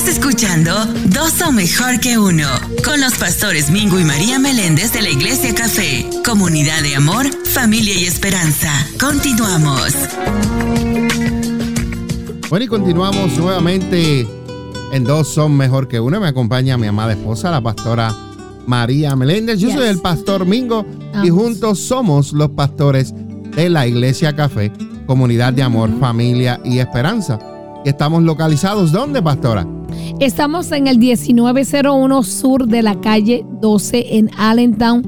Estás escuchando Dos son mejor que uno con los pastores Mingo y María Meléndez de la Iglesia Café, comunidad de amor, familia y esperanza. Continuamos. Bueno, y continuamos nuevamente en Dos son mejor que uno. Me acompaña mi amada esposa, la pastora María Meléndez. Yo Yes. soy el pastor Mingo y juntos somos los pastores de la Iglesia Café, comunidad de amor, familia y esperanza. Y estamos localizados, ¿dónde, pastora? Estamos en el 1901 sur de la calle 12 en Allentown,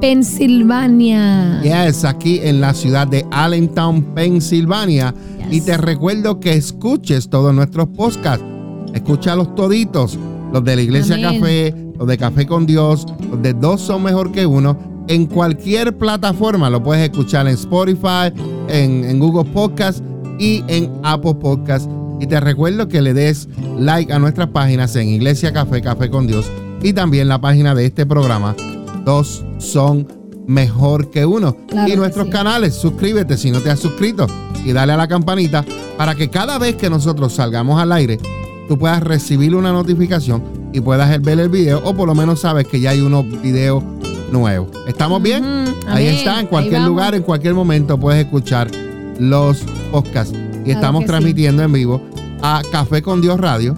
Pensilvania. Yes, aquí en la ciudad de Allentown, Pensilvania. Yes. Y te recuerdo que escuches todos nuestros podcasts. Escúchalos toditos. Los de la Iglesia Amén. Café, los de Café con Dios, los de Dos son mejor que uno. En cualquier plataforma lo puedes escuchar en Spotify, en, en Google Podcast y en Apple Podcast. Y te recuerdo que le des like a nuestras páginas en Iglesia Café, Café con Dios y también la página de este programa. Dos son mejor que uno. Claro y nuestros sí. canales, suscríbete si no te has suscrito y dale a la campanita para que cada vez que nosotros salgamos al aire, tú puedas recibir una notificación y puedas ver el video o por lo menos sabes que ya hay unos videos nuevos. ¿Estamos bien? Ahí está, en cualquier lugar, en cualquier momento puedes escuchar los podcasts. Y Claro estamos sí. transmitiendo en vivo a Café con Dios Radio.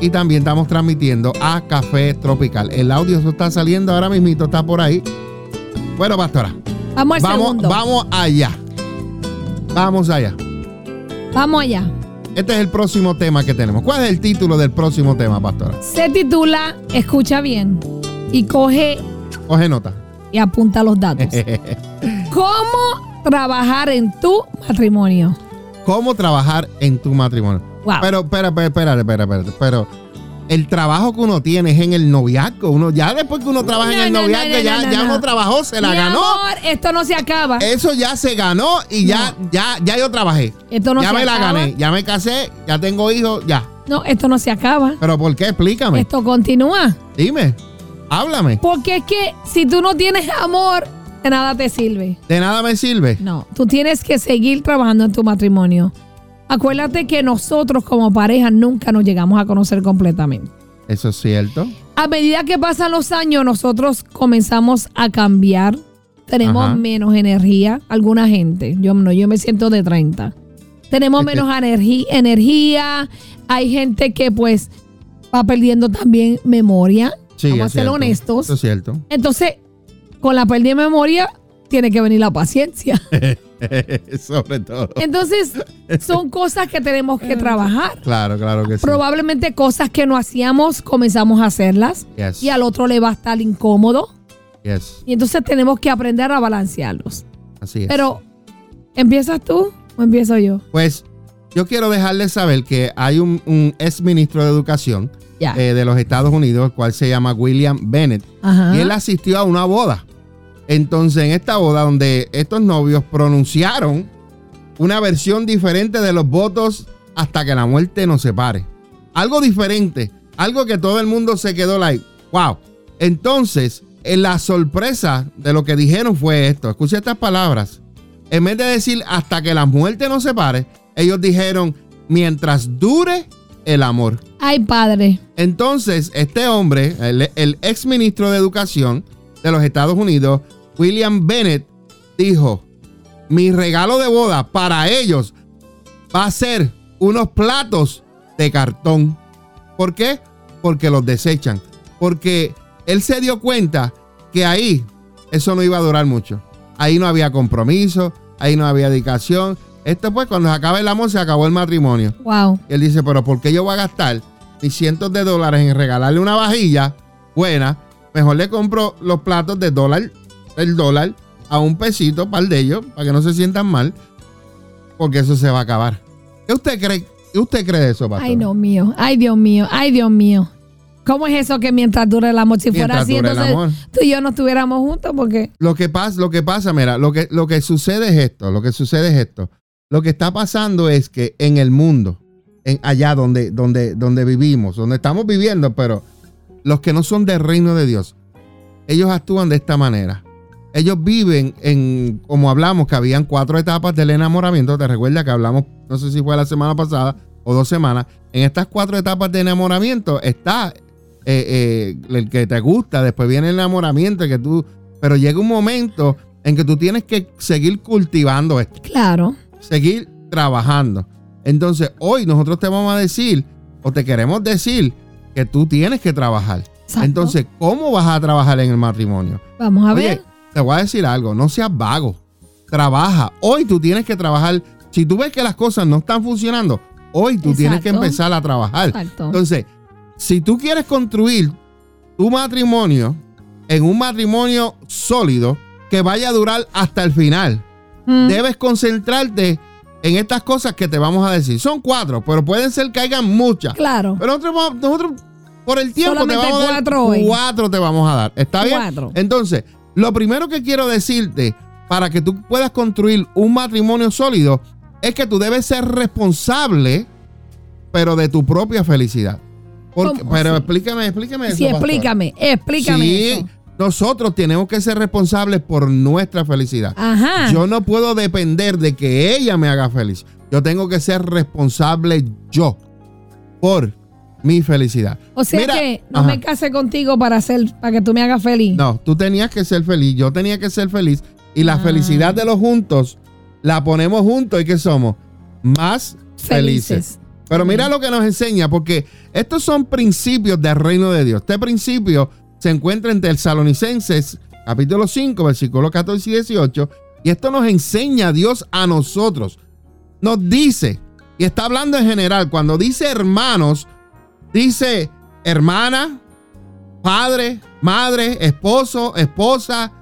Y también estamos transmitiendo a Café Tropical. El audio eso está saliendo ahora mismito, está por ahí. Bueno, pastora, Vamos al vamos, segundo. vamos allá. Vamos allá. Vamos allá. Este es el próximo tema que tenemos. ¿Cuál es el título del próximo tema, pastora? Se titula Escucha bien y coge Coge nota. y apunta los datos. ¿Cómo trabajar en tu matrimonio? ¿Cómo trabajar en tu matrimonio? Wow. Pero, espera, espera, espera, pero el trabajo que uno tiene es en el noviazgo. Uno, ya después que uno trabaja en el no, no, noviazgo, no, ya, no, ya no. uno trabajó, se la Mi ganó. amor, esto no se acaba. Eso ya se ganó y ya, ya, ya yo trabajé. Esto no ya se me la gané, ya me casé, ya tengo hijos, ya. No, esto no se acaba. Pero ¿por qué? Explícame. Esto continúa. Dime. Háblame. Porque es que si tú no tienes amor, de nada te sirve. De nada me sirve. No, tú tienes que seguir trabajando en tu matrimonio. Acuérdate que nosotros como pareja nunca nos llegamos a conocer completamente. Eso es cierto. A medida que pasan los años, nosotros comenzamos a cambiar. Tenemos Ajá. menos energía. Alguna gente, yo no, yo me siento de 30. Tenemos menos energía. Hay gente que pues va perdiendo también memoria. Sí, Vamos a ser cierto. honestos. Eso es cierto. Entonces, con la pérdida de memoria, tiene que venir la paciencia. Sobre todo. Entonces, son cosas que tenemos que trabajar. Claro, claro que sí. Probablemente cosas que no hacíamos, comenzamos a hacerlas. Yes. Y al otro le va a estar incómodo. Yes. Y entonces tenemos que aprender a balancearlos. Así es. Pero, ¿empiezas tú o empiezo yo? Pues yo quiero dejarles saber que hay un, un ex ministro de Educación eh, de los Estados Unidos, el cual se llama William Bennett, Ajá. y él asistió a una boda. Entonces, en esta boda, donde estos novios pronunciaron una versión diferente de los votos hasta que la muerte nos separe. Algo diferente, algo que todo el mundo se quedó like, wow. Entonces, en la sorpresa de lo que dijeron fue esto. Escucha estas palabras. En vez de decir hasta que la muerte nos separe, ellos dijeron mientras dure el amor. Ay, padre. Entonces, este hombre, el, el ex ministro de Educación de los Estados Unidos, William Bennett, dijo, mi regalo de boda para ellos va a ser unos platos de cartón. ¿Por qué? Porque los desechan. Porque él se dio cuenta que ahí eso no iba a durar mucho. Ahí no había compromiso, ahí no había dedicación. Esto pues cuando se acaba el amor se acabó el matrimonio. Wow. Y él dice, pero ¿por qué yo voy a gastar mis cientos de dólares en regalarle una vajilla buena? Mejor le compro los platos de dólar, el dólar, a un pesito, par de ellos, para que no se sientan mal, porque eso se va a acabar. ¿Qué usted cree? ¿Qué usted cree de eso, pastor? Ay, Dios mío. Ay, Dios mío. Ay, Dios mío. ¿Cómo es eso que mientras dure el amor? Si fuera así, entonces amor. tú y yo no estuviéramos juntos porque... Lo que pasa, lo que pasa, mira, lo que, lo que sucede es esto, lo que sucede es esto. Lo que está pasando es que en el mundo, en allá donde, donde, donde vivimos, donde estamos viviendo, pero los que no son del reino de Dios, ellos actúan de esta manera. Ellos viven en, como hablamos, que habían cuatro etapas del enamoramiento. Te recuerda que hablamos, no sé si fue la semana pasada o dos semanas, en estas cuatro etapas de enamoramiento está eh, eh, el que te gusta, después viene el enamoramiento, que tú, pero llega un momento en que tú tienes que seguir cultivando esto. Claro. Seguir trabajando. Entonces, hoy nosotros te vamos a decir, o te queremos decir, que tú tienes que trabajar. Entonces, ¿cómo vas a trabajar en el matrimonio? Vamos a ver. Te voy a decir algo, no seas vago. Trabaja. Hoy tú tienes que trabajar. Si tú ves que las cosas no están funcionando, hoy tú tienes que empezar a trabajar. Exacto. Entonces, si tú quieres construir tu matrimonio en un matrimonio sólido que vaya a durar hasta el final, mm. debes concentrarte en estas cosas que te vamos a decir. Son cuatro, pero pueden ser que hayan muchas. Claro. Pero nosotros, nosotros por el tiempo te vamos a dar cuatro te vamos a dar. ¿Está bien? Cuatro. Entonces, lo primero que quiero decirte para que tú puedas construir un matrimonio sólido es que tú debes ser responsable, pero de tu propia felicidad pero explícame, explícame Sí, explícame, explícame. Sí, nosotros tenemos que ser responsables por nuestra felicidad. Ajá. Yo no puedo depender de que ella me haga feliz. Yo tengo que ser responsable yo por mi felicidad. O sea que no me case contigo para hacer, para que tú me hagas feliz. No, tú tenías que ser feliz, yo tenía que ser feliz. Y la ah. felicidad de los juntos la ponemos juntos y que somos más felices. Pero mira lo que nos enseña, porque estos son principios del reino de Dios. Este principio se encuentra en Tesalonicenses, capítulo 5, versículos 14 y 18. Y esto nos enseña Dios a nosotros. Nos dice, y está hablando en general, cuando dice hermanos, dice hermana, padre, madre, esposo, esposa,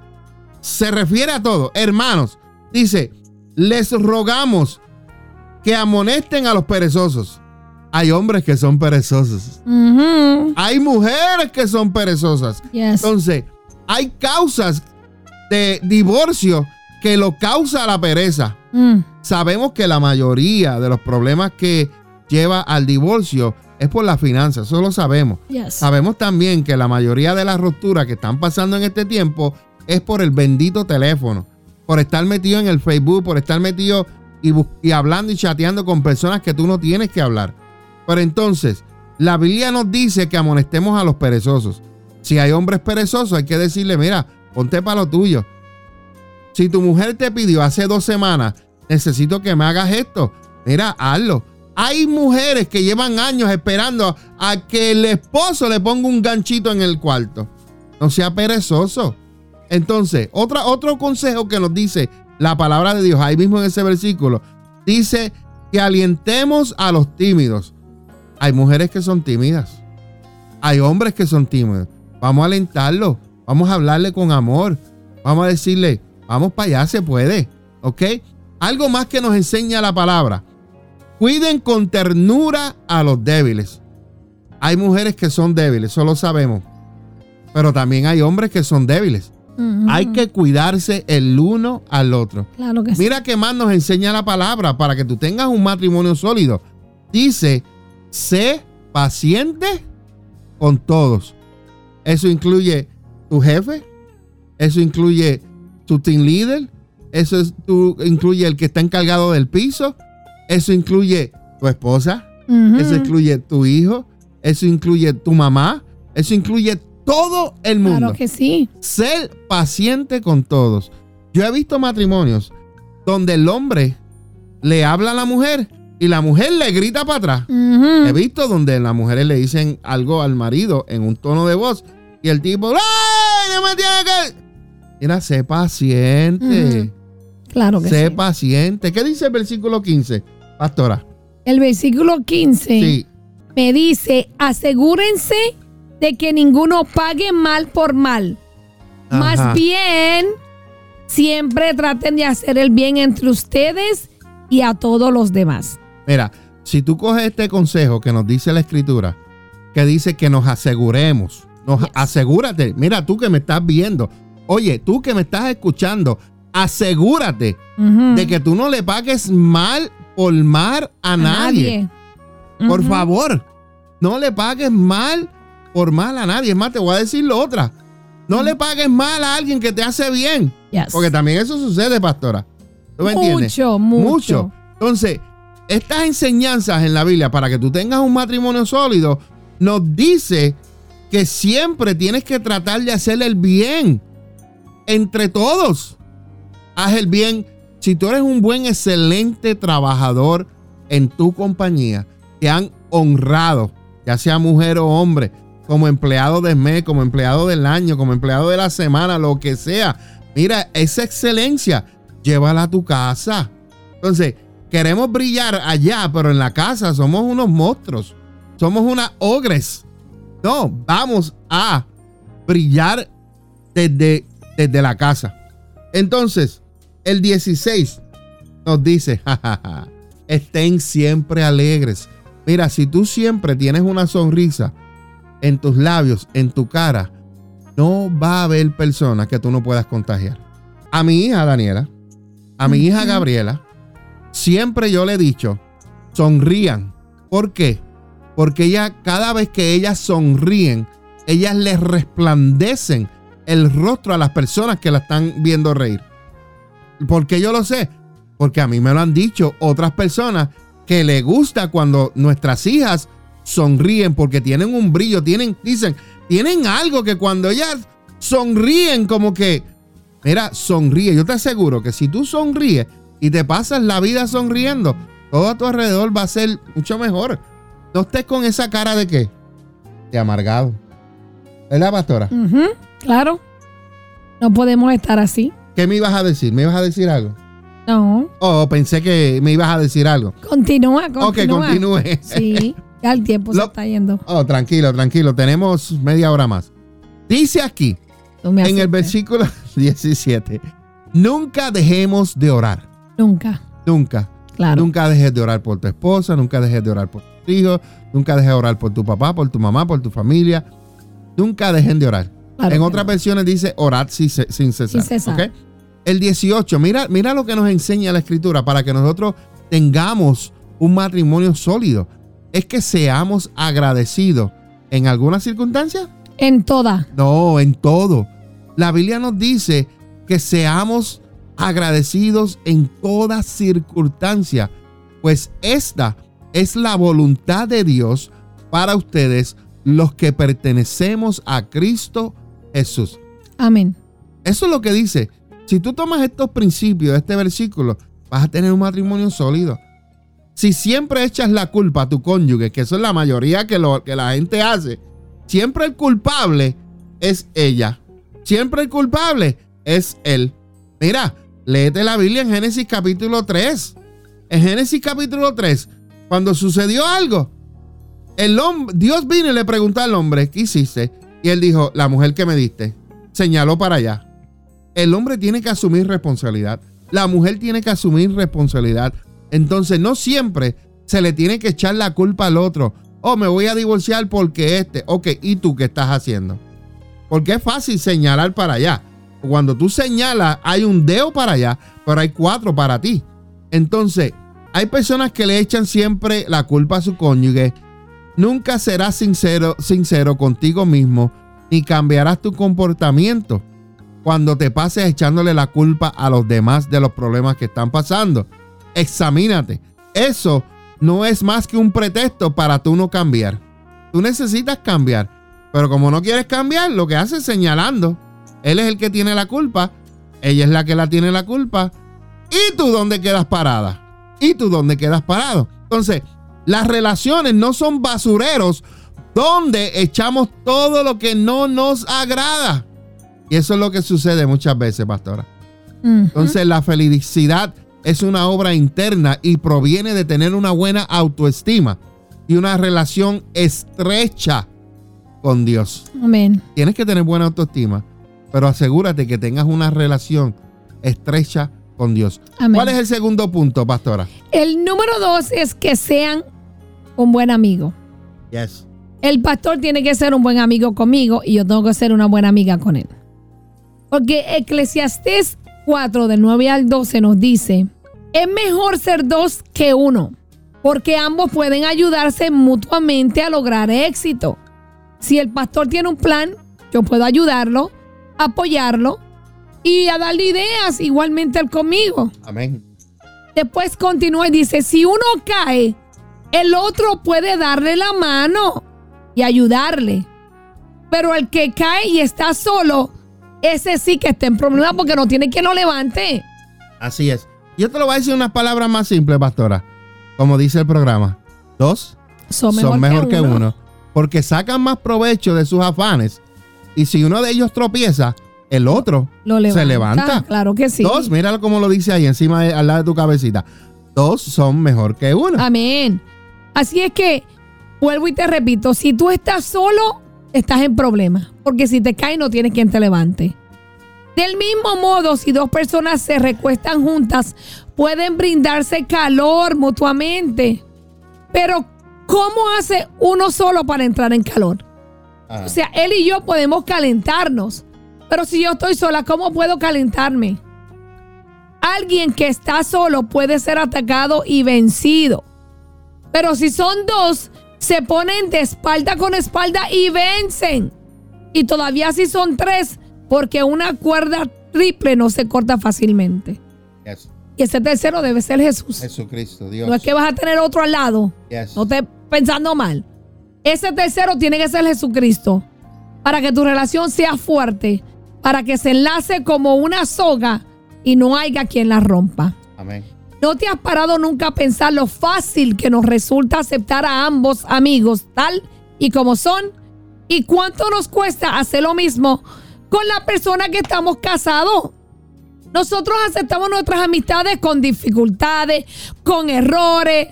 se refiere a todo. Hermanos, dice, les rogamos que amonesten a los perezosos. Hay hombres que son perezosos. Hay mujeres que son perezosas. Entonces, hay causas de divorcio que lo causa la pereza. Mm. Sabemos que la mayoría de los problemas que lleva al divorcio es por las finanzas, eso lo sabemos. Sabemos también que la mayoría de las rupturas que están pasando en este tiempo es por el bendito teléfono, por estar metido en el Facebook, por estar metido y, hablando y chateando con personas que tú no tienes que hablar. Pero entonces, la Biblia nos dice que amonestemos a los perezosos. Si hay hombres perezosos, hay que decirle, mira, ponte para lo tuyo. Si tu mujer te pidió hace dos semanas, necesito que me hagas esto, mira, hazlo. Hay mujeres que llevan años esperando a que el esposo le ponga un ganchito en el cuarto. No sea perezoso. Entonces, otra, otro consejo que nos dice la palabra de Dios, ahí mismo en ese versículo, dice que alientemos a los tímidos. Hay mujeres que son tímidas. Hay hombres que son tímidos. Vamos a alentarlos. Vamos a hablarle con amor. Vamos a decirle, vamos para allá, se puede. ¿Ok? Algo más que nos enseña la palabra. Cuiden con ternura a los débiles. Hay mujeres que son débiles, eso lo sabemos. Pero también hay hombres que son débiles. Hay que cuidarse el uno al otro. Claro que Mira qué más nos enseña la palabra para que tú tengas un matrimonio sólido. Dice, sé paciente con todos. Eso incluye tu jefe, eso incluye tu team leader, eso incluye el que está encargado del piso, eso incluye tu esposa, eso incluye tu hijo, eso incluye tu mamá, eso incluye todo el mundo. Claro que sí. Ser paciente con todos. Yo he visto matrimonios donde el hombre le habla a la mujer y la mujer le grita para atrás. He visto donde las mujeres le dicen algo al marido en un tono de voz y el tipo, ¡ay! No me tiene que. Mira, sé paciente. Claro que sí. Sé paciente. ¿Qué dice el versículo 15, pastora? El versículo 15 me dice: asegúrense de que ninguno pague mal por mal. Más bien, siempre traten de hacer el bien entre ustedes y a todos los demás. Mira, si tú coges este consejo que nos dice la escritura, que dice que nos aseguremos, nos asegúrate, mira tú que me estás viendo, oye, tú que me estás escuchando, asegúrate de que tú no le pagues mal por mal a, nadie. Por favor, no le pagues mal por mal a nadie. Es más, te voy a decir lo otra. No le pagues mal a alguien que te hace bien. Porque también eso sucede, pastora. ¿Tú me entiendes? Mucho, mucho. Entonces, estas enseñanzas en la Biblia para que tú tengas un matrimonio sólido nos dice que siempre tienes que tratar de hacer el bien entre todos. Haz el bien. Si tú eres un buen, excelente trabajador en tu compañía, te han honrado, ya sea mujer o hombre, como empleado del mes, como empleado del año, como empleado de la semana, lo que sea. Mira, esa excelencia, llévala a tu casa. Entonces, queremos brillar allá, pero en la casa somos unos monstruos. Somos unas ogres. No, vamos a brillar desde, desde la casa. Entonces, el 16 nos dice, estén siempre alegres. Mira, si tú siempre tienes una sonrisa en tus labios, en tu cara, no va a haber personas que tú no puedas contagiar. A mi hija Daniela, a mi hija Gabriela, siempre yo le he dicho, sonrían. ¿Por qué? Porque ella, cada vez que ellas sonríen, ellas les resplandecen el rostro a las personas que la están viendo reír. ¿Por qué yo lo sé? Porque a mí me lo han dicho otras personas que le gusta cuando nuestras hijas sonríen porque tienen un brillo, tienen, dicen, tienen algo que cuando ellas sonríen como que, mira, sonríe. Yo te aseguro que si tú sonríes y te pasas la vida sonriendo, todo a tu alrededor va a ser mucho mejor. No estés con esa cara de qué? De amargado. ¿Verdad, pastora? claro. No podemos estar así. ¿Qué me ibas a decir? ¿Me ibas a decir algo? No. Oh, pensé que me ibas a decir algo. Continúa, continúa. Ok, continúe. Sí, ya el tiempo se está yendo. Oh, tranquilo, tranquilo. Tenemos media hora más. Dice aquí, en el versículo 17, nunca dejemos de orar. Nunca. Nunca. Claro. Nunca dejes de orar por tu esposa, nunca dejes de orar por tu hijo, nunca dejes de orar por tu papá, por tu mamá, por tu familia. Nunca dejen de orar. en otras versiones dice orar sin, cesar. El 18, mira, mira lo que nos enseña la escritura para que nosotros tengamos un matrimonio sólido. Es que seamos agradecidos en alguna circunstancia. En toda. No, en todo. La Biblia nos dice que seamos agradecidos en toda circunstancia, pues esta es la voluntad de Dios para ustedes los que pertenecemos a Cristo Jesús. Amén. Eso es lo que dice. Si tú tomas estos principios de este versículo, vas a tener un matrimonio sólido. Si siempre echas la culpa a tu cónyuge, que eso es la mayoría que, lo, que la gente hace, siempre el culpable es ella. Siempre el culpable es él. Mira, léete la Biblia en Génesis capítulo 3. En Génesis capítulo 3, cuando sucedió algo, el hombre, Dios vino y le preguntó al hombre, ¿qué hiciste? Y él dijo, la mujer que me diste, señaló para allá el hombre tiene que asumir responsabilidad, la mujer tiene que asumir responsabilidad. Entonces no siempre se le tiene que echar la culpa al otro. Oh, me voy a divorciar porque este. Ok, ¿y tú qué estás haciendo? Porque es fácil señalar para allá. Cuando tú señalas, hay un dedo para allá, pero hay cuatro para ti. Entonces, hay personas que le echan siempre la culpa a su cónyuge. Nunca serás sincero, sincero contigo mismo, ni cambiarás tu comportamiento cuando te pases echándole la culpa a los demás de los problemas que están pasando. Examínate. Eso no es más que un pretexto para tú no cambiar. Tú necesitas cambiar. Pero como no quieres cambiar, lo que haces es señalando. Él es el que tiene la culpa. Ella es la que la tiene la culpa. ¿Y tú dónde quedas parada? ¿Y tú dónde quedas parado? Entonces, las relaciones no son basureros donde echamos todo lo que no nos agrada. Y eso es lo que sucede muchas veces, pastora. Entonces la felicidad es una obra interna y proviene de tener una buena autoestima y una relación estrecha con Dios. Amén. Tienes que tener buena autoestima, pero asegúrate que tengas una relación estrecha con Dios. ¿Cuál es el segundo punto, pastora? El número dos es que sean un buen amigo. Yes. El pastor tiene que ser un buen amigo conmigo y yo tengo que ser una buena amiga con él. Porque Eclesiastés 4, del 9 al 12 nos dice, es mejor ser dos que uno, porque ambos pueden ayudarse mutuamente a lograr éxito. Si el pastor tiene un plan, yo puedo ayudarlo, apoyarlo y a darle ideas igualmente él conmigo. Amén. Después continúa y dice, si uno cae, el otro puede darle la mano y ayudarle. Pero el que cae y está solo, ese sí que está en problema porque no tiene quien lo levante. Así es. Yo te lo voy a decir unas palabras más simples, pastora. Como dice el programa. Dos son mejor, que, uno. Porque sacan más provecho de sus afanes. Y si uno de ellos tropieza, el otro se levanta. Claro que sí. Dos, míralo como lo dice ahí encima, al lado de tu cabecita. Dos son mejor que uno. Amén. Así es que, vuelvo y te repito, si tú estás solo, estás en problemas. Porque si te caes, no tienes quien te levante. Del mismo modo, si dos personas se recuestan juntas, pueden brindarse calor mutuamente. Pero, ¿cómo hace uno solo para entrar en calor? Ah. O sea, él y yo podemos calentarnos. Pero si yo estoy sola, ¿cómo puedo calentarme? Alguien que está solo puede ser atacado y vencido. Pero si son dos, se ponen de espalda con espalda y vencen. Y todavía si son tres, porque una cuerda triple no se corta fácilmente. Y ese tercero debe ser Jesús. Jesucristo, Dios. No es que vas a tener otro al lado. No estés pensando mal. Ese tercero tiene que ser Jesucristo. Para que tu relación sea fuerte. Para que se enlace como una soga y no haya quien la rompa. Amén. ¿No te has parado nunca a pensar lo fácil que nos resulta aceptar a ambos amigos tal y como son? ¿Y cuánto nos cuesta hacer lo mismo con la persona que estamos casados? Nosotros aceptamos nuestras amistades con dificultades, con errores,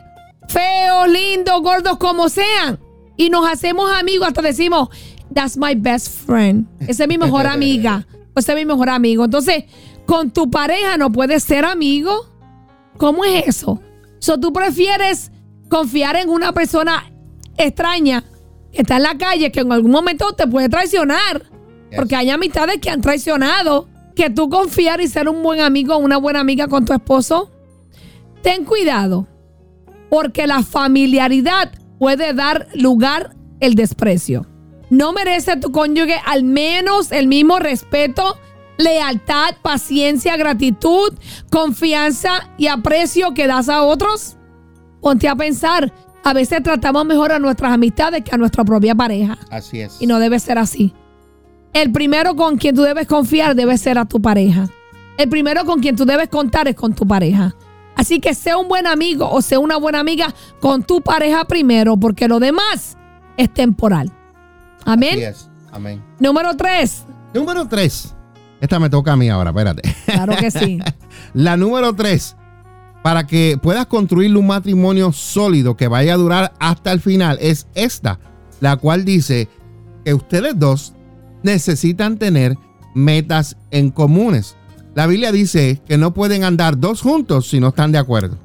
feos, lindos, gordos, como sean. Y nos hacemos amigos, hasta decimos, that's my best friend. Esa es mi mejor amiga. Ese es mi mejor amigo. Entonces, con tu pareja no puedes ser amigo. ¿Cómo es eso? So, tú prefieres confiar en una persona extraña que está en la calle que en algún momento te puede traicionar. Porque hay amistades que han traicionado. Que tú confiar y ser un buen amigo o una buena amiga con tu esposo. Ten cuidado. Porque la familiaridad puede dar lugar el desprecio. No merece tu cónyuge al menos el mismo respeto lealtad, paciencia, gratitud, confianza y aprecio que das a otros? Ponte a pensar, a veces tratamos mejor a nuestras amistades que a nuestra propia pareja. Así es. Y no debe ser así. El primero con quien tú debes confiar debe ser a tu pareja. El primero con quien tú debes contar es con tu pareja. Así que sea un buen amigo o sea una buena amiga con tu pareja primero, porque lo demás es temporal. Amén. Así es. Amén. Número tres. Número tres. Esta me toca a mí ahora, espérate. Claro que sí. La número tres, para que puedas construir un matrimonio sólido que vaya a durar hasta el final, es esta, la cual dice que ustedes dos necesitan tener metas en comunes. La Biblia dice que no pueden andar dos juntos si no están de acuerdo.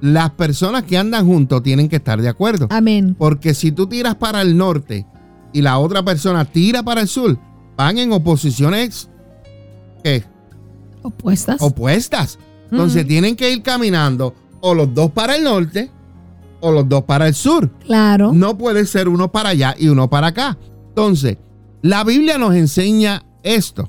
Las personas que andan juntos tienen que estar de acuerdo. Amén. Porque si tú tiras para el norte y la otra persona tira para el sur, van en oposiciones ¿qué? Opuestas. Opuestas. Entonces tienen que ir caminando o los dos para el norte o los dos para el sur. Claro. No puede ser uno para allá y uno para acá. Entonces, la Biblia nos enseña esto.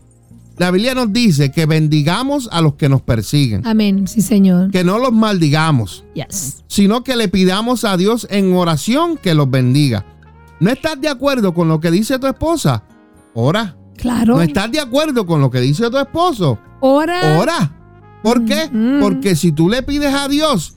La Biblia nos dice que bendigamos a los que nos persiguen. Amén, sí, Señor. Que no los maldigamos. Yes. Sino que le pidamos a Dios en oración que los bendiga. ¿No estás de acuerdo con lo que dice tu esposa? Ora. Claro. ¿No estás de acuerdo con lo que dice tu esposo? Ora. Ora. ¿Por qué? Mm. Porque si tú le pides a Dios,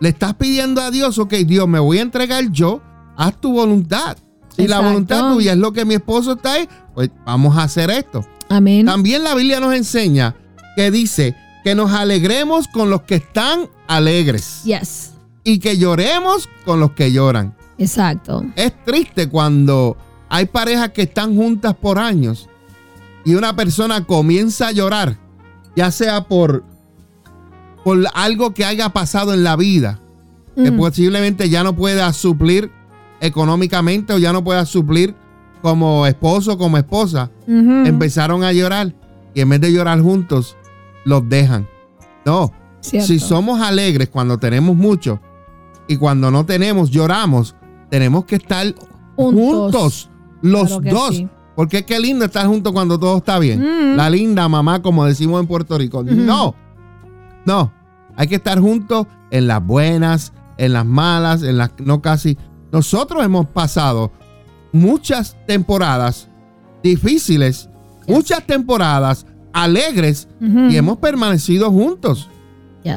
le estás pidiendo a Dios, ok, Dios, me voy a entregar yo, haz tu voluntad. Si la voluntad tuya es lo que mi esposo está ahí, pues vamos a hacer esto. Amén. También la Biblia nos enseña que dice que nos alegremos con los que están alegres. Yes. Y que lloremos con los que lloran. Exacto. Es triste cuando hay parejas que están juntas por años y una persona comienza a llorar, ya sea por, por algo que haya pasado en la vida, que posiblemente ya no pueda suplir económicamente o ya no pueda suplir como esposo, como esposa, empezaron a llorar y en vez de llorar juntos, los dejan. No, si somos alegres cuando tenemos mucho y cuando no tenemos, lloramos, tenemos que estar juntos. los dos. Porque qué lindo estar juntos cuando todo está bien. Mm. La linda mamá, como decimos en Puerto Rico. No, no. Hay que estar juntos en las buenas, en las malas, en las no casi. Nosotros hemos pasado muchas temporadas difíciles, muchas temporadas alegres y hemos permanecido juntos.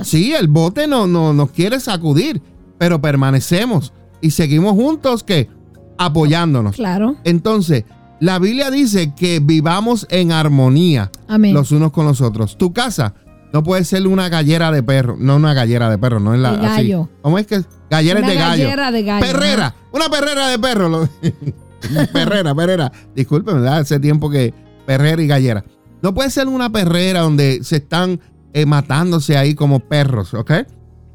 Sí, el bote no, no nos quiere sacudir, pero permanecemos y seguimos juntos que apoyándonos. Claro. Entonces, la Biblia dice que vivamos en armonía los unos con los otros. Tu casa no puede ser una gallera de perro, no una gallera de perro, no es la de gallo. ¿Cómo es que gallera de gallo? Gallera de gallo. Perrera, una perrera de perro. perrera, perrera. Disculpen, ¿verdad? Hace tiempo que perrera y gallera. No puede ser una perrera donde se están eh, matándose ahí como perros, ¿ok?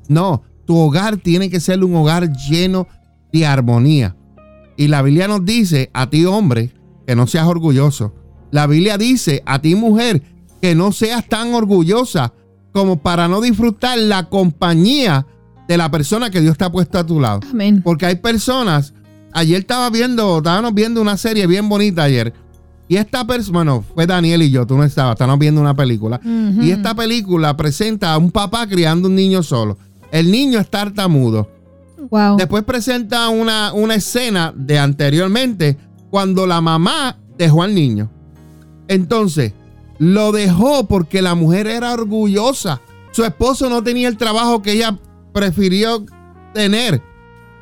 No, tu hogar tiene que ser un hogar lleno de armonía. Y la Biblia nos dice a ti hombre que no seas orgulloso. La Biblia dice a ti mujer que no seas tan orgullosa como para no disfrutar la compañía de la persona que Dios te ha puesto a tu lado. Amén. Porque hay personas, ayer estaba viendo, estábamos viendo una serie bien bonita ayer. Y esta persona, bueno, fue Daniel y yo, tú no estabas, estábamos viendo una película. Y esta película presenta a un papá criando un niño solo. El niño es tartamudo. Wow. Después presenta una, una escena de anteriormente cuando la mamá dejó al niño. Entonces, lo dejó porque la mujer era orgullosa. Su esposo no tenía el trabajo que ella prefirió tener.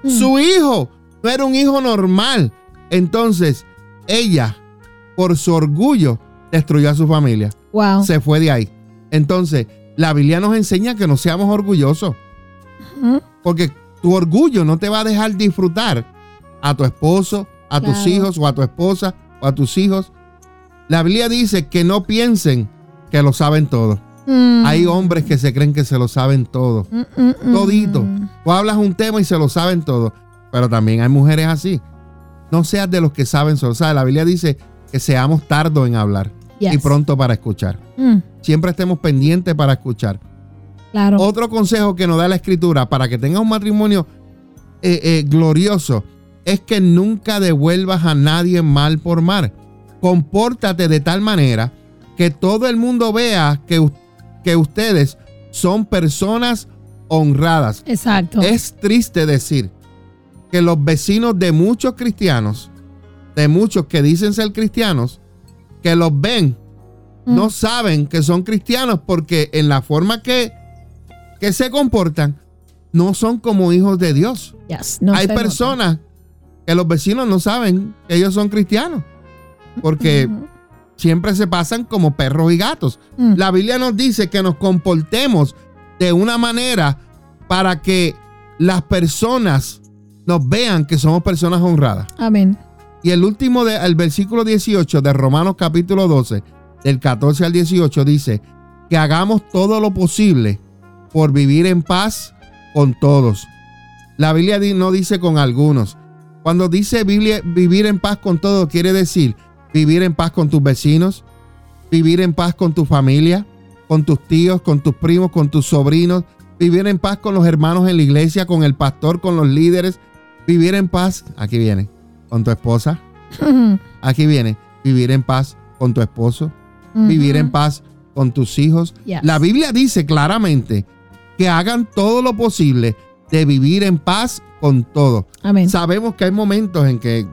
Mm. Su hijo no era un hijo normal. Entonces, ella, por su orgullo, destruyó a su familia. Wow. Se fue de ahí. Entonces, la Biblia nos enseña que no seamos orgullosos. Porque tu orgullo no te va a dejar disfrutar a tu esposo, a tus hijos o a tu esposa o a tus hijos. La Biblia dice que no piensen que lo saben todo. Mm. Hay hombres que se creen que se lo saben todo. Mm, mm, Todito. Tú hablas un tema y se lo saben todo. Pero también hay mujeres así. No seas de los que saben solo. La Biblia dice que seamos tardos en hablar y pronto para escuchar. Siempre estemos pendientes para escuchar. Claro. Otro consejo que nos da la escritura para que tengas un matrimonio eh, eh, glorioso es que nunca devuelvas a nadie mal por mal. Compórtate de tal manera que todo el mundo vea que, que ustedes son personas honradas. Exacto. Es triste decir que los vecinos de muchos cristianos, de muchos que dicen ser cristianos, que los ven, no mm. saben que son cristianos porque en la forma que, que se comportan, no son como hijos de Dios. Hay personas que los vecinos no saben que ellos son cristianos. Porque siempre se pasan como perros y gatos. Mm. La Biblia nos dice que nos comportemos de una manera para que las personas nos vean que somos personas honradas. Amén. Y el último, de, el versículo 18 de Romanos capítulo 12, del 14 al 18, dice que hagamos todo lo posible por vivir en paz con todos. La Biblia no dice con algunos, cuando dice Biblia, vivir en paz con todo, quiere decir vivir en paz con tus vecinos, vivir en paz con tu familia, con tus tíos, con tus primos, con tus sobrinos, vivir en paz con los hermanos en la iglesia, con el pastor, con los líderes, vivir en paz, aquí viene, con tu esposa, aquí viene, vivir en paz con tu esposo, vivir en paz con tus hijos. La Biblia dice claramente que hagan todo lo posible de vivir en paz con todo. Sabemos que hay momentos en que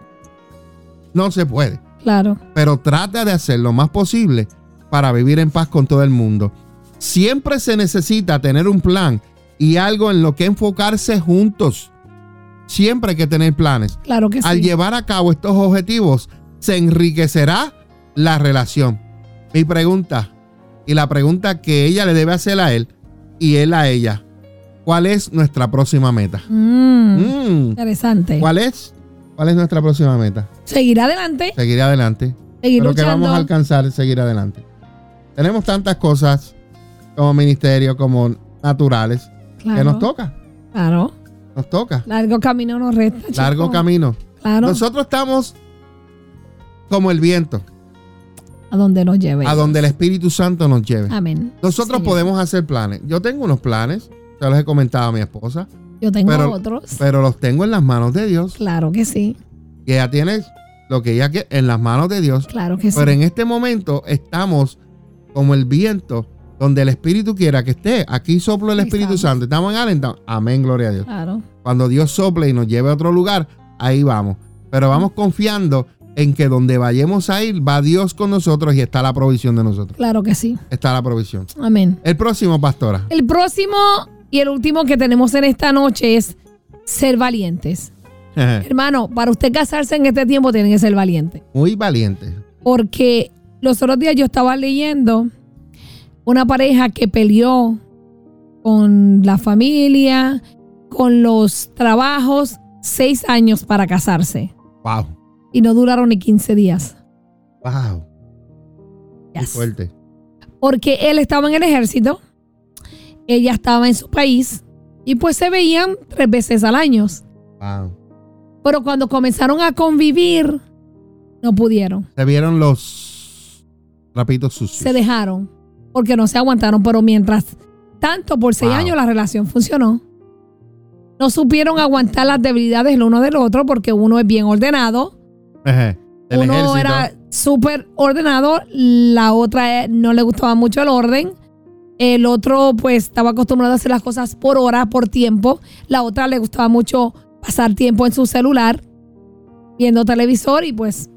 no se puede. Claro. Pero trata de hacer lo más posible para vivir en paz con todo el mundo. Siempre se necesita tener un plan y algo en lo que enfocarse juntos. Siempre hay que tener planes. Claro que sí. Al llevar a cabo estos objetivos, se enriquecerá la relación. Mi pregunta, y la pregunta que ella le debe hacer a él y él a ella, ¿Cuál es nuestra próxima meta? Mm, mm. Interesante. ¿Cuál es? ¿Cuál es nuestra próxima meta? Seguir adelante. Seguir adelante. Seguir Pero que vamos a alcanzar seguir adelante. Tenemos tantas cosas como ministerio, como naturales, que nos toca. Claro. Nos toca. Largo camino nos resta. Largo camino. Claro. Nosotros estamos como el viento. A donde nos lleve. A donde el Espíritu Santo nos lleve. Amén. Nosotros podemos hacer planes. Yo tengo unos planes los he comentado a mi esposa. Yo tengo otros. Pero los tengo en las manos de Dios. Claro que sí. Y ella tiene lo que ella quiere en las manos de Dios. Claro que sí. Pero en este momento estamos como el viento donde el Espíritu quiera que esté. Aquí soplo el Espíritu Santo. Estamos en Allentown. Amén, gloria a Dios. Claro. Cuando Dios sople y nos lleve a otro lugar, ahí vamos. Pero vamos confiando en que donde vayamos a ir, va Dios con nosotros y está la provisión de nosotros. Claro que sí. Está la provisión. Amén. El próximo, pastora. El próximo y el último que tenemos en esta noche es ser valientes. Hermano, para usted casarse en este tiempo tiene que ser valiente. Muy valiente. Porque los otros días yo estaba leyendo una pareja que peleó con la familia, con los trabajos, seis años para casarse. Wow. Y no duraron ni 15 días. Wow. Qué fuerte. Porque él estaba en el ejército, ella estaba en su país y pues se veían tres veces al año. Wow. Pero cuando comenzaron a convivir, no pudieron. Se vieron los rapitos sucios. Se dejaron porque no se aguantaron, pero mientras tanto, por seis años la relación funcionó. No supieron aguantar las debilidades el uno del otro porque uno es bien ordenado. uno era súper ordenado, la otra no le gustaba mucho el orden. El otro pues estaba acostumbrado a hacer las cosas por hora, por tiempo. La otra le gustaba mucho pasar tiempo en su celular viendo televisor y pues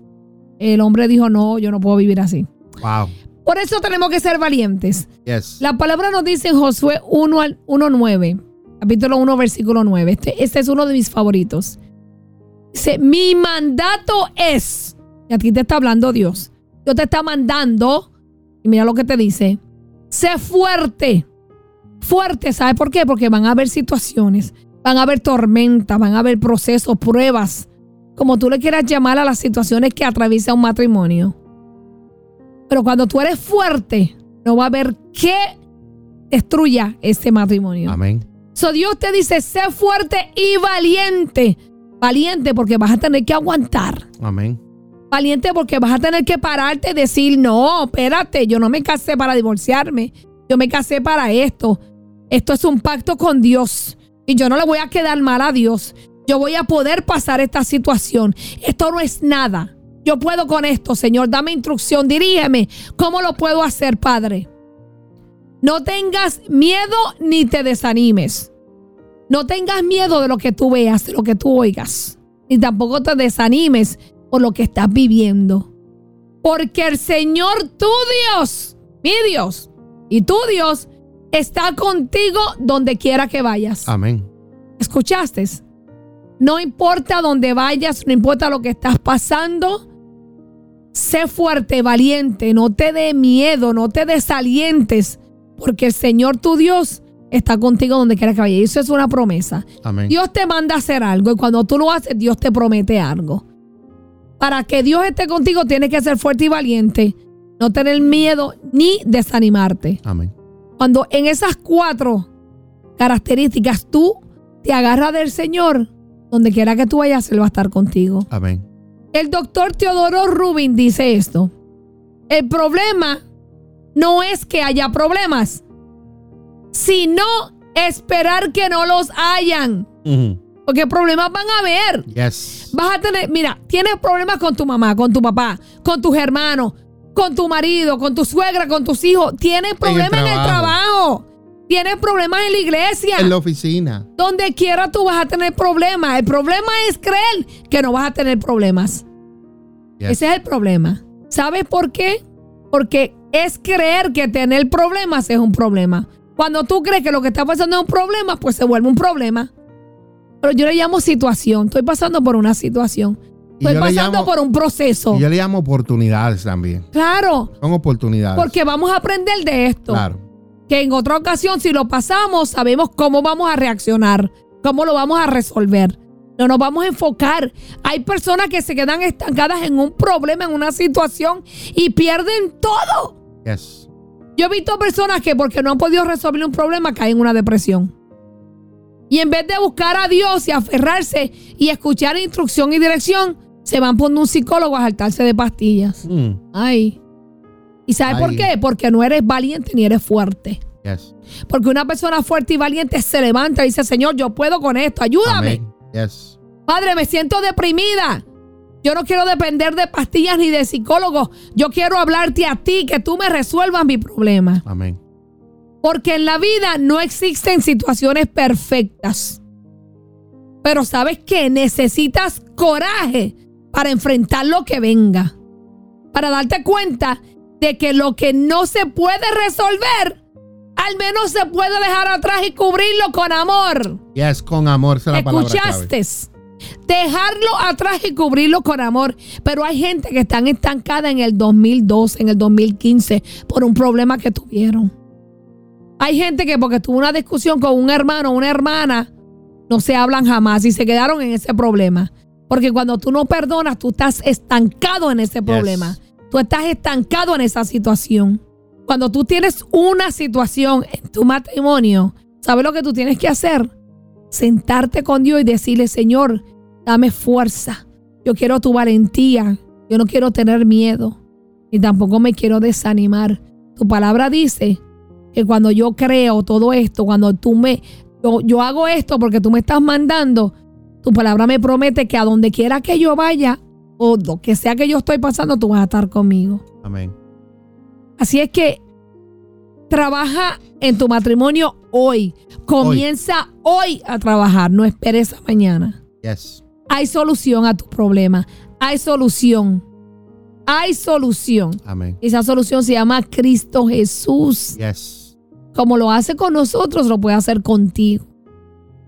el hombre dijo, no, yo no puedo vivir así. Wow. Por eso tenemos que ser valientes. Yes. La palabra nos dice en Josué 1.9, capítulo 1, versículo 9. Este, este, es uno de mis favoritos. Dice, mi mandato es, y aquí te está hablando Dios, Dios te está mandando, y mira lo que te dice, sé fuerte, fuerte, ¿sabes por qué? Porque van a haber situaciones, van a haber tormentas, van a haber procesos, pruebas, como tú le quieras llamar a las situaciones que atraviesa un matrimonio. Pero cuando tú eres fuerte, no va a haber que destruya este matrimonio. Amén. So Dios te dice, sé fuerte y valiente. Valiente porque vas a tener que aguantar. Amén. Valiente porque vas a tener que pararte y decir, no, espérate, yo no me casé para divorciarme. Yo me casé para esto. Esto es un pacto con Dios. Y yo no le voy a quedar mal a Dios. Yo voy a poder pasar esta situación. Esto no es nada. Yo puedo con esto, Señor. Dame instrucción, dirígeme. ¿Cómo lo puedo hacer, Padre? No tengas miedo ni te desanimes. No tengas miedo de lo que tú veas, de lo que tú oigas. Ni tampoco te desanimes por lo que estás viviendo. Porque el Señor, tu Dios, mi Dios, y tu Dios, está contigo donde quiera que vayas. Amén. ¿Escuchaste? No importa dónde vayas, no importa lo que estás pasando, Sé fuerte, valiente, no te dé miedo, no te desalientes, porque el Señor tu Dios está contigo donde quiera que vaya. Eso es una promesa. Dios te manda a hacer algo y cuando tú lo haces, Dios te promete algo. Para que Dios esté contigo, tienes que ser fuerte y valiente, no tener miedo ni desanimarte. Amén. Cuando en esas cuatro características tú te agarras del Señor, donde quiera que tú vayas, Él va a estar contigo. Amén. El doctor Teodoro Rubin dice esto. El problema no es que haya problemas, sino esperar que no los hayan. Porque problemas van a haber. Yes. Vas a tener, mira, tienes problemas con tu mamá, con tu papá, con tus hermanos, con tu marido, con tu suegra, con tus hijos. Tienes problemas en el trabajo. Tienes problemas en la iglesia. En la oficina. Donde quiera tú vas a tener problemas. El problema es creer que no vas a tener problemas. Ese es el problema. ¿Sabes por qué? Porque es creer que tener problemas es un problema. Cuando tú crees que lo que está pasando es un problema, pues se vuelve un problema. Pero yo le llamo situación. Estoy pasando por una situación. Estoy pasando por un proceso. Y yo le llamo oportunidades también. Claro. Son oportunidades. Porque vamos a aprender de esto. Claro que en otra ocasión, si lo pasamos, sabemos cómo vamos a reaccionar, cómo lo vamos a resolver. No nos vamos a enfocar. Hay personas que se quedan estancadas en un problema, en una situación y pierden todo. Yes. Yo he visto personas que porque no han podido resolver un problema caen en una depresión. Y en vez de buscar a Dios y aferrarse y escuchar instrucción y dirección, se van poniendo un psicólogo a saltarse de pastillas. Mm. Ay. ¿Y sabes por qué? Porque no eres valiente ni eres fuerte. Porque una persona fuerte y valiente se levanta y dice, Señor, yo puedo con esto, ayúdame. Padre, me siento deprimida. Yo no quiero depender de pastillas ni de psicólogos. Yo quiero hablarte a ti, que tú me resuelvas mi problema. Amén. Porque en la vida no existen situaciones perfectas. Pero sabes que necesitas coraje para enfrentar lo que venga. Para darte cuenta de que lo que no se puede resolver, al menos se puede dejar atrás y cubrirlo con amor. Yes, con amor la ¿Escuchaste? Dejarlo atrás y cubrirlo con amor. Pero hay gente que están estancada en el 2012, en el 2015, por un problema que tuvieron. Hay gente que porque tuvo una discusión con un hermano o una hermana, no se hablan jamás y se quedaron en ese problema. Porque cuando tú no perdonas, tú estás estancado en ese problema. Tú estás estancado en esa situación. Cuando tú tienes una situación en tu matrimonio, ¿sabes lo que tú tienes que hacer? Sentarte con Dios y decirle, Señor, dame fuerza. Yo quiero tu valentía. Yo no quiero tener miedo. Y tampoco me quiero desanimar. Tu palabra dice que cuando yo creo todo esto, cuando tú me, yo, hago esto porque tú me estás mandando, tu palabra me promete que a donde quiera que yo vaya o lo que sea que yo estoy pasando, tú vas a estar conmigo. Amén. Así es que trabaja en tu matrimonio hoy. Comienza hoy, a trabajar, no esperes a mañana. Yes. Hay solución a tu problema. Hay solución. Hay solución. Amén. Esa solución se llama Cristo Jesús. Yes. Como lo hace con nosotros, lo puede hacer contigo.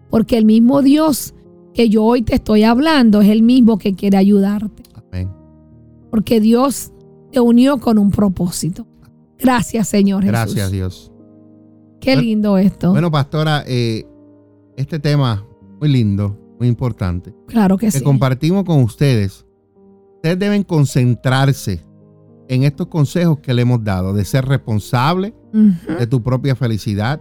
Porque el mismo Dios que yo hoy te estoy hablando es el mismo que quiere ayudarte. Amén. Porque Dios te unió con un propósito. Gracias, Señor Jesús. Gracias, Dios. Qué lindo esto. Bueno, pastora, eh, este tema muy lindo, muy importante. Claro que, sí. Que compartimos con ustedes. Ustedes deben concentrarse en estos consejos que le hemos dado, de ser responsable de tu propia felicidad.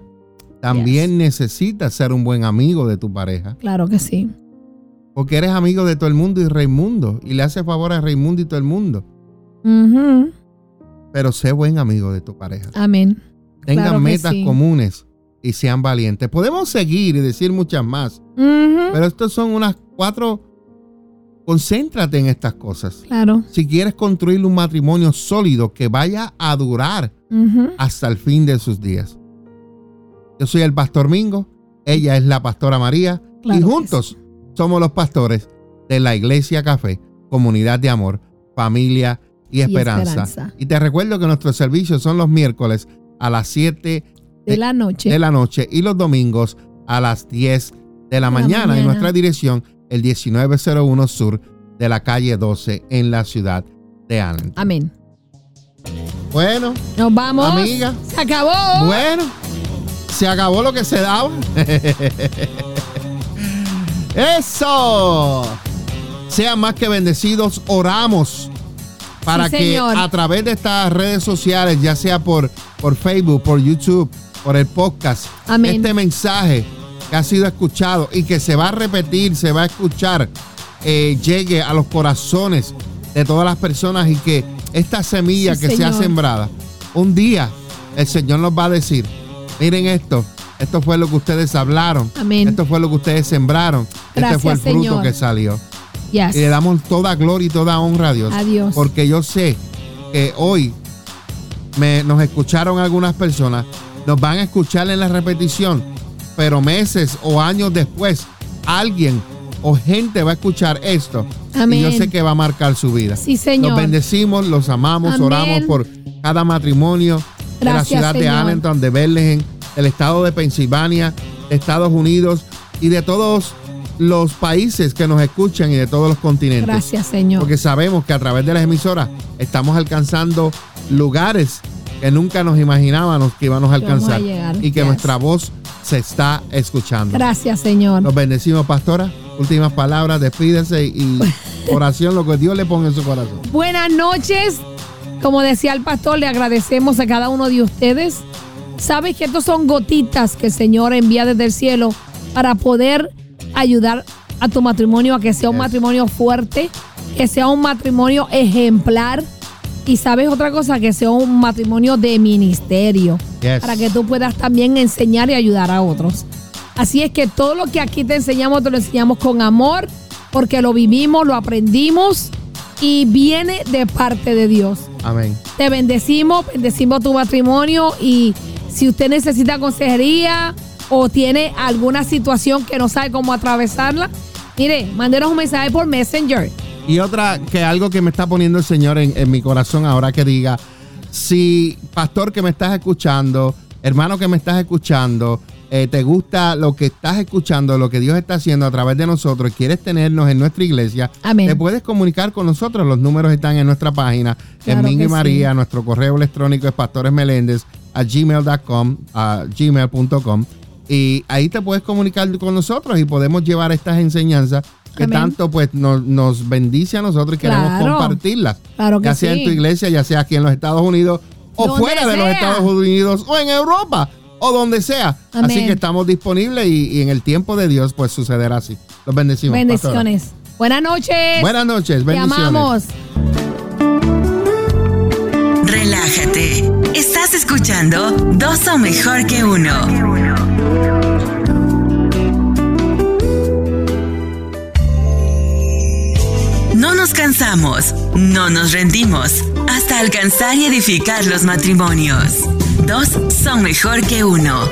También necesitas ser un buen amigo de tu pareja. Claro que sí. Porque eres amigo de todo el mundo y Raimundo. Y le hace favor a Raimundo y todo el mundo. Pero sé buen amigo de tu pareja. Amén. Tengan metas comunes y sean valientes. Podemos seguir y decir muchas más. Pero estos son unas cuatro Concéntrate en estas cosas. Claro. Si quieres construir un matrimonio sólido que vaya a durar hasta el fin de sus días. Yo soy el pastor Mingo, ella es la pastora María y juntos somos los pastores de la Iglesia Café, comunidad de amor, familia y esperanza. y te recuerdo que nuestros servicios son los miércoles a las 7 de, la noche. de la noche y los domingos a las 10 de la, mañana. mañana. En nuestra dirección el 1901 Sur de la calle 12 en la ciudad de Allen. Amén. Bueno. Nos vamos. Amiga. Se acabó. Bueno. Se acabó lo que se daba. Eso. Sean más que bendecidos. Oramos para que a través de estas redes sociales, ya sea por, por Facebook, por YouTube, por el podcast, este mensaje que ha sido escuchado y que se va a repetir, se va a escuchar, eh, llegue a los corazones de todas las personas y que esta semilla que se ha sembrada, un día el Señor nos va a decir, miren esto, esto fue lo que ustedes hablaron, esto fue lo que ustedes sembraron, este fue el fruto que salió. Y le damos toda gloria y toda honra a Dios. Porque yo sé que hoy me, nos escucharon algunas personas, nos van a escuchar en la repetición pero meses o años después, alguien o gente va a escuchar esto. Y yo sé que va a marcar su vida. Sí, Señor. Los bendecimos, los amamos, oramos por cada matrimonio de la ciudad de Allentown, de Bethlehem, del estado de Pensilvania, de Estados Unidos y de todos los países que nos escuchan y de todos los continentes. Gracias, Señor. Porque sabemos que a través de las emisoras estamos alcanzando lugares que nunca nos imaginábamos que íbamos a alcanzar y que nuestra voz se está escuchando. Gracias, Señor. Nos bendecimos, pastora. Últimas palabras, despídese y oración, lo que Dios le ponga en su corazón. Buenas noches. Como decía el pastor, le agradecemos a cada uno de ustedes. Sabes que estos son gotitas que el Señor envía desde el cielo para poder ayudar a tu matrimonio a que sea un matrimonio fuerte, que sea un matrimonio ejemplar y sabes otra cosa, que sea un matrimonio de ministerio. Para que tú puedas también enseñar y ayudar a otros. Así es que todo lo que aquí te enseñamos, te lo enseñamos con amor, porque lo vivimos, lo aprendimos y viene de parte de Dios. Amén. Te bendecimos, bendecimos tu matrimonio y si usted necesita consejería o tiene alguna situación que no sabe cómo atravesarla, mire, mándenos un mensaje por Messenger. Y otra, que algo que me está poniendo el Señor en, en mi corazón ahora que diga, si pastor que me estás escuchando, hermano que me estás escuchando, eh, te gusta lo que estás escuchando, lo que Dios está haciendo a través de nosotros, quieres tenernos en nuestra iglesia, te puedes comunicar con nosotros. Los números están en nuestra página, en Mingo y María. Nuestro correo electrónico es pastoresmeléndez a gmail.com, a gmail.com. Y ahí te puedes comunicar con nosotros y podemos llevar estas enseñanzas que tanto pues nos, bendice a nosotros y queremos compartirlas. ya sea en tu iglesia, ya sea aquí en los Estados Unidos o fuera de los Estados Unidos o en Europa o donde sea. Así que estamos disponibles y, en el tiempo de Dios pues sucederá así. Los bendecimos. Bendiciones. Buenas noches. Buenas noches. Bendiciones. Relájate. Estás escuchando Dos o mejor que uno. No nos rendimos, hasta alcanzar y edificar los matrimonios. Dos son mejor que uno.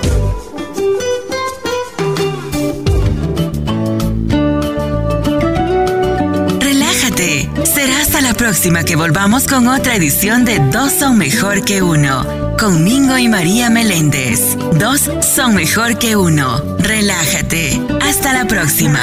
Relájate. Será hasta la próxima que volvamos con otra edición de Dos son mejor que uno. Con Mingo y María Meléndez. Dos son mejor que uno. Relájate. Hasta la próxima.